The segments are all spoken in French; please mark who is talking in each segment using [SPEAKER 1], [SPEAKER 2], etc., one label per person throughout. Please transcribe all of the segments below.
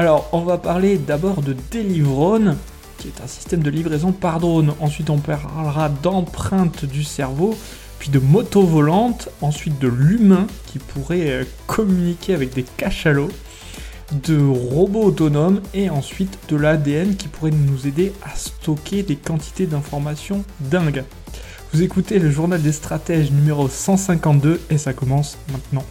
[SPEAKER 1] Alors, on va parler d'abord de Deliverone, qui est un système de livraison par drone. Ensuite, on parlera d'empreintes du cerveau, puis de moto volante, ensuite de l'humain qui pourrait euh, communiquer avec des cachalots, de robots autonomes et ensuite de l'ADN qui pourrait nous aider à stocker des quantités d'informations dingues. Vous écoutez le journal des stratèges numéro 152 et ça commence maintenant.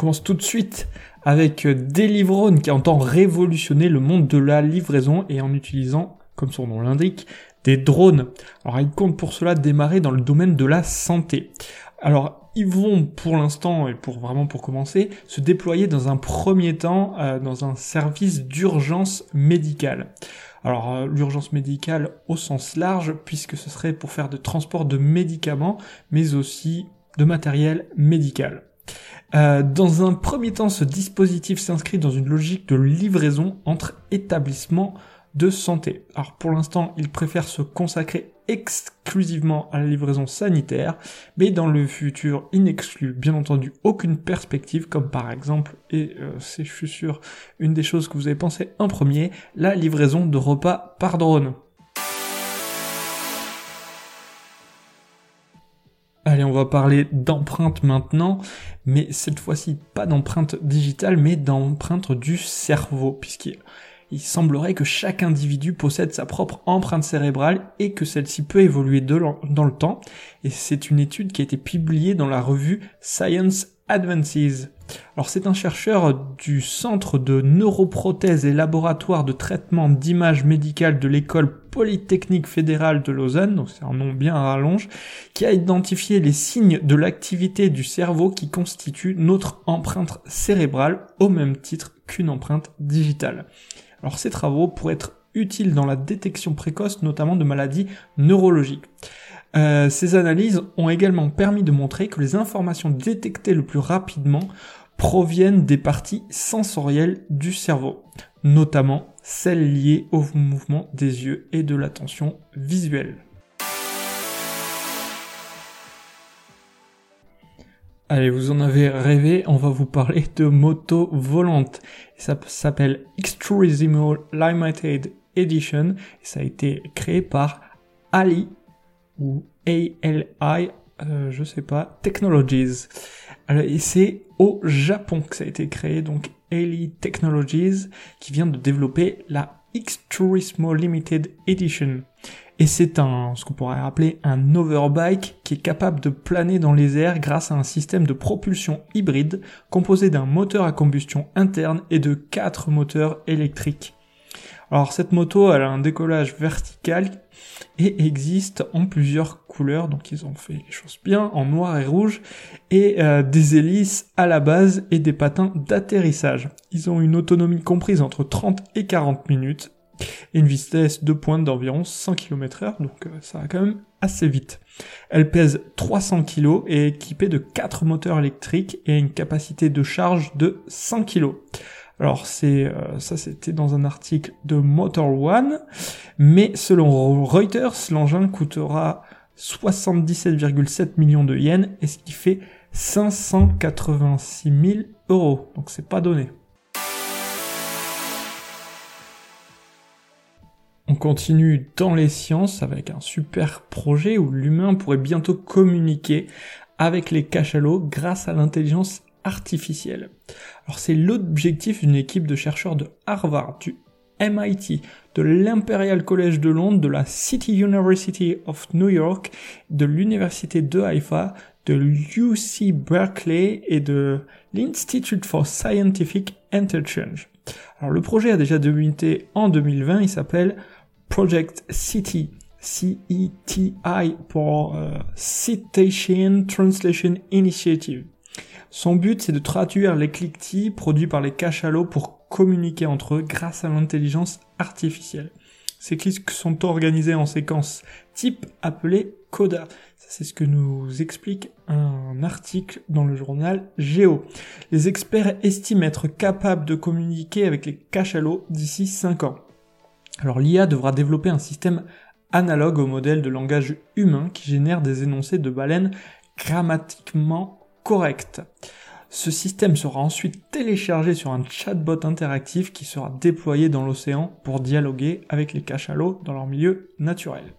[SPEAKER 1] Commence tout de suite avec Deliverone qui entend révolutionner le monde de la livraison et en utilisant, comme son nom l'indique, des drones. Alors il compte pour cela démarrer dans le domaine de la santé. Alors ils vont pour l'instant et pour vraiment pour commencer se déployer dans un premier temps euh, dans un service d'urgence médicale. Alors euh, l'urgence médicale au sens large, puisque ce serait pour faire de transport de médicaments, mais aussi de matériel médical. Euh, dans un premier temps, ce dispositif s'inscrit dans une logique de livraison entre établissements de santé. Alors pour l'instant, il préfère se consacrer exclusivement à la livraison sanitaire, mais dans le futur, il n'exclut bien entendu aucune perspective, comme par exemple, et euh, c'est je suis sûr une des choses que vous avez pensé en premier, la livraison de repas par drone. On va parler d'empreinte maintenant, mais cette fois-ci pas d'empreinte digitale, mais d'empreinte du cerveau, puisqu'il il semblerait que chaque individu possède sa propre empreinte cérébrale et que celle-ci peut évoluer dans le temps. Et c'est une étude qui a été publiée dans la revue Science Advances. Alors c'est un chercheur du Centre de neuroprothèse et laboratoire de traitement d'images médicales de l'école Polytechnique fédérale de Lausanne, donc c'est un nom bien à rallonge, qui a identifié les signes de l'activité du cerveau qui constituent notre empreinte cérébrale au même titre qu'une empreinte digitale. Alors ces travaux pourraient être utiles dans la détection précoce notamment de maladies neurologiques. Euh, ces analyses ont également permis de montrer que les informations détectées le plus rapidement proviennent des parties sensorielles du cerveau, notamment celles liées au mouvement des yeux et de l'attention visuelle. Allez, vous en avez rêvé, on va vous parler de moto volante. Ça s'appelle Extremissimo Limited Edition et ça a été créé par Ali ou ALI, euh, je sais pas, Technologies. Alors, et c'est au Japon que ça a été créé, donc Ali Technologies, qui vient de développer la Extremissimo Limited Edition. Et c'est un, ce qu'on pourrait appeler un overbike qui est capable de planer dans les airs grâce à un système de propulsion hybride composé d'un moteur à combustion interne et de quatre moteurs électriques. Alors cette moto, elle a un décollage vertical et existe en plusieurs couleurs, donc ils ont fait les choses bien, en noir et rouge, et euh, des hélices à la base et des patins d'atterrissage. Ils ont une autonomie comprise entre 30 et 40 minutes et une vitesse de pointe d'environ 100 km heure, donc euh, ça va quand même assez vite. Elle pèse 300 kg et est équipée de 4 moteurs électriques et une capacité de charge de 100 kg. Alors c'est euh, ça c'était dans un article de Motor One, mais selon Reuters, l'engin coûtera 77,7 millions de yens et ce qui fait 586 000 euros. Donc c'est pas donné. On continue dans les sciences avec un super projet où l'humain pourrait bientôt communiquer avec les cachalots grâce à l'intelligence artificielle. Alors c'est l'objectif d'une équipe de chercheurs de Harvard, du MIT, de l'Imperial College de Londres, de la City University of New York, de l'Université de Haïfa, de l'UC Berkeley et de l'Institute for Scientific Interchange. Alors le projet a déjà débuté en 2020, il s'appelle Project City, C-E-T-I pour euh, Citation Translation Initiative. Son but, c'est de traduire les cliquetis produits par les cachalots pour communiquer entre eux grâce à l'intelligence artificielle. Ces clics sont organisés en séquences type appelées coda. C'est ce que nous explique un article dans le journal Géo. Les experts estiment être capables de communiquer avec les cachalots d'ici 5 ans. Alors l'IA devra développer un système analogue au modèle de langage humain qui génère des énoncés de baleines grammatiquement corrects. Ce système sera ensuite téléchargé sur un chatbot interactif qui sera déployé dans l'océan pour dialoguer avec les cachalots dans leur milieu naturel.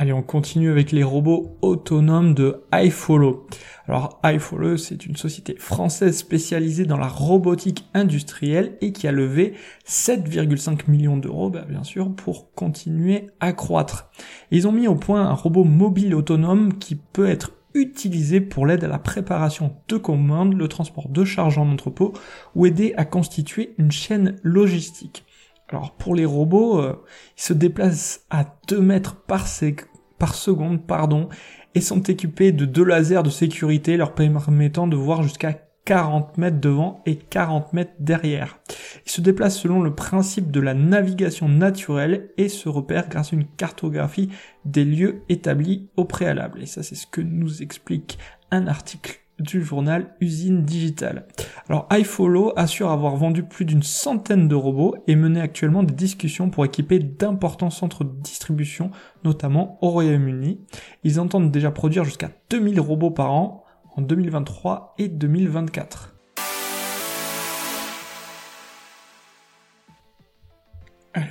[SPEAKER 1] Allez, on continue avec les robots autonomes de iFollow. Alors iFollow, c'est une société française spécialisée dans la robotique industrielle et qui a levé 7,5 millions d'euros, bah, bien sûr, pour continuer à croître. Ils ont mis au point un robot mobile autonome qui peut être utilisé pour l'aide à la préparation de commandes, le transport de charges en entrepôt ou aider à constituer une chaîne logistique. Alors pour les robots, euh, ils se déplacent à 2 mètres par, seconde pardon, et sont équipés de deux lasers de sécurité leur permettant de voir jusqu'à 40 mètres devant et 40 mètres derrière. Ils se déplacent selon le principe de la navigation naturelle et se repèrent grâce à une cartographie des lieux établis au préalable. Et ça c'est ce que nous explique un article du journal Usine Digitale. Alors iFollow assure avoir vendu plus d'une centaine de robots et mener actuellement des discussions pour équiper d'importants centres de distribution, notamment au Royaume-Uni. Ils entendent déjà produire jusqu'à 2000 robots par an en 2023 et 2024.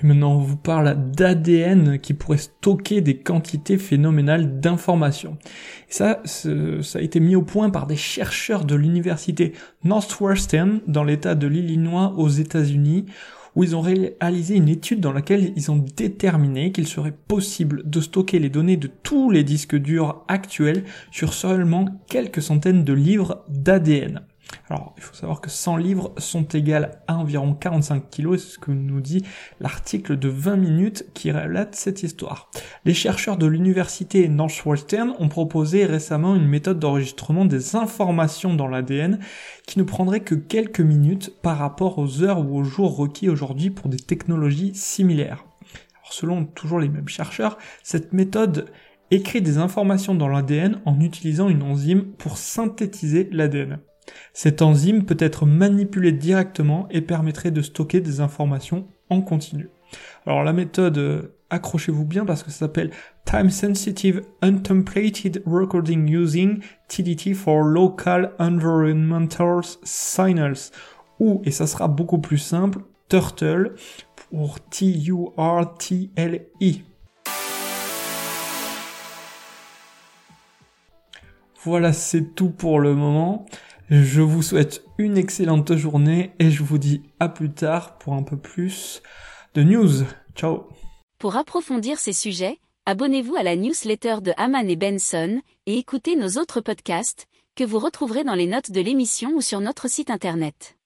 [SPEAKER 1] Maintenant, on vous parle d'ADN qui pourrait stocker des quantités phénoménales d'informations. Ça, ça a été mis au point par des chercheurs de l'université Northwestern dans l'état de l'Illinois aux États-Unis, où ils ont réalisé une étude dans laquelle ils ont déterminé qu'il serait possible de stocker les données de tous les disques durs actuels sur seulement quelques centaines de livres d'ADN. Alors, il faut savoir que 100 livres sont égales à environ 45 kilos, c'est ce que nous dit l'article de 20 minutes qui relate cette histoire. Les chercheurs de l'université Northwestern ont proposé récemment une méthode d'enregistrement des informations dans l'ADN qui ne prendrait que quelques minutes par rapport aux heures ou aux jours requis aujourd'hui pour des technologies similaires. Alors, selon toujours les mêmes chercheurs, cette méthode écrit des informations dans l'ADN en utilisant une enzyme pour synthétiser l'ADN. Cette enzyme peut être manipulée directement et permettrait de stocker des informations en continu. Alors la méthode, euh, accrochez-vous bien parce que ça s'appelle Time Sensitive Untemplated Recording Using TDT for Local Environmental Signals. Ou, et ça sera beaucoup plus simple, Turtle pour T-U-R-T-L-E. Voilà, c'est tout pour le moment. Je vous souhaite une excellente journée et je vous dis à plus tard pour un peu plus de news. Ciao
[SPEAKER 2] Pour approfondir ces sujets, abonnez-vous à la newsletter de Haman et Benson et écoutez nos autres podcasts que vous retrouverez dans les notes de l'émission ou sur notre site internet.